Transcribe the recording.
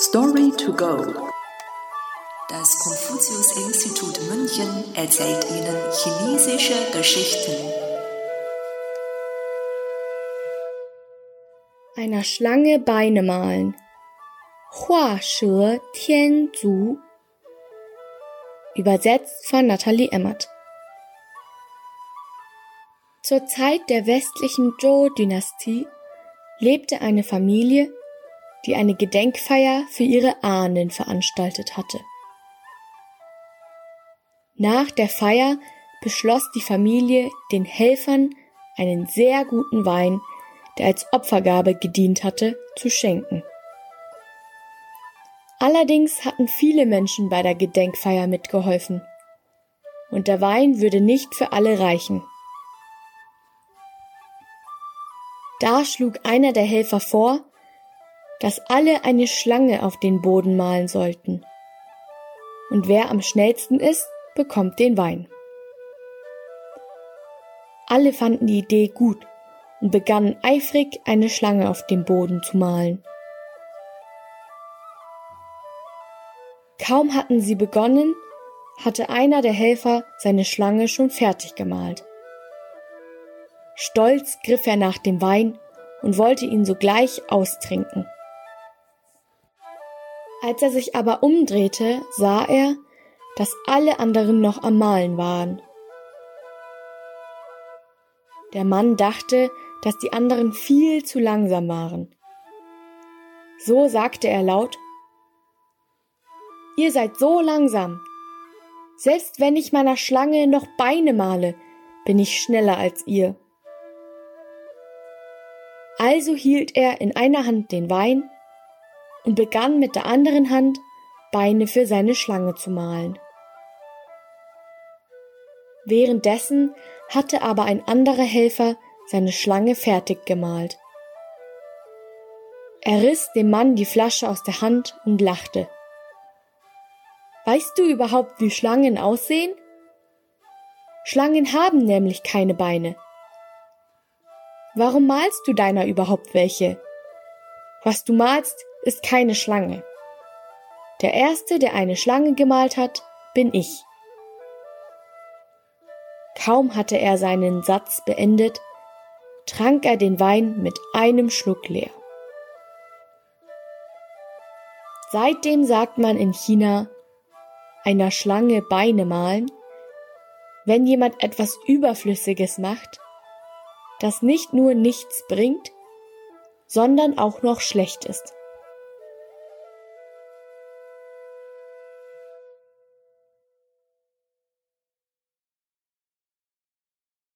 Story to go. Das Konfuzius-Institut München erzählt Ihnen chinesische Geschichten. Einer Schlange Beine malen. Hua She Tian Zu. Übersetzt von Nathalie Emmert. Zur Zeit der westlichen Zhou-Dynastie lebte eine Familie, die eine Gedenkfeier für ihre Ahnen veranstaltet hatte. Nach der Feier beschloss die Familie, den Helfern einen sehr guten Wein, der als Opfergabe gedient hatte, zu schenken. Allerdings hatten viele Menschen bei der Gedenkfeier mitgeholfen, und der Wein würde nicht für alle reichen. Da schlug einer der Helfer vor, dass alle eine Schlange auf den Boden malen sollten. Und wer am schnellsten ist, bekommt den Wein. Alle fanden die Idee gut und begannen eifrig eine Schlange auf dem Boden zu malen. Kaum hatten sie begonnen, hatte einer der Helfer seine Schlange schon fertig gemalt. Stolz griff er nach dem Wein und wollte ihn sogleich austrinken. Als er sich aber umdrehte, sah er, dass alle anderen noch am Malen waren. Der Mann dachte, dass die anderen viel zu langsam waren. So sagte er laut Ihr seid so langsam. Selbst wenn ich meiner Schlange noch Beine male, bin ich schneller als ihr. Also hielt er in einer Hand den Wein und begann mit der anderen Hand Beine für seine Schlange zu malen. Währenddessen hatte aber ein anderer Helfer seine Schlange fertig gemalt. Er riss dem Mann die Flasche aus der Hand und lachte. Weißt du überhaupt, wie Schlangen aussehen? Schlangen haben nämlich keine Beine. Warum malst du deiner überhaupt welche? Was du malst, ist keine Schlange. Der Erste, der eine Schlange gemalt hat, bin ich. Kaum hatte er seinen Satz beendet, trank er den Wein mit einem Schluck leer. Seitdem sagt man in China, einer Schlange Beine malen, wenn jemand etwas Überflüssiges macht, das nicht nur nichts bringt, sondern auch noch schlecht ist.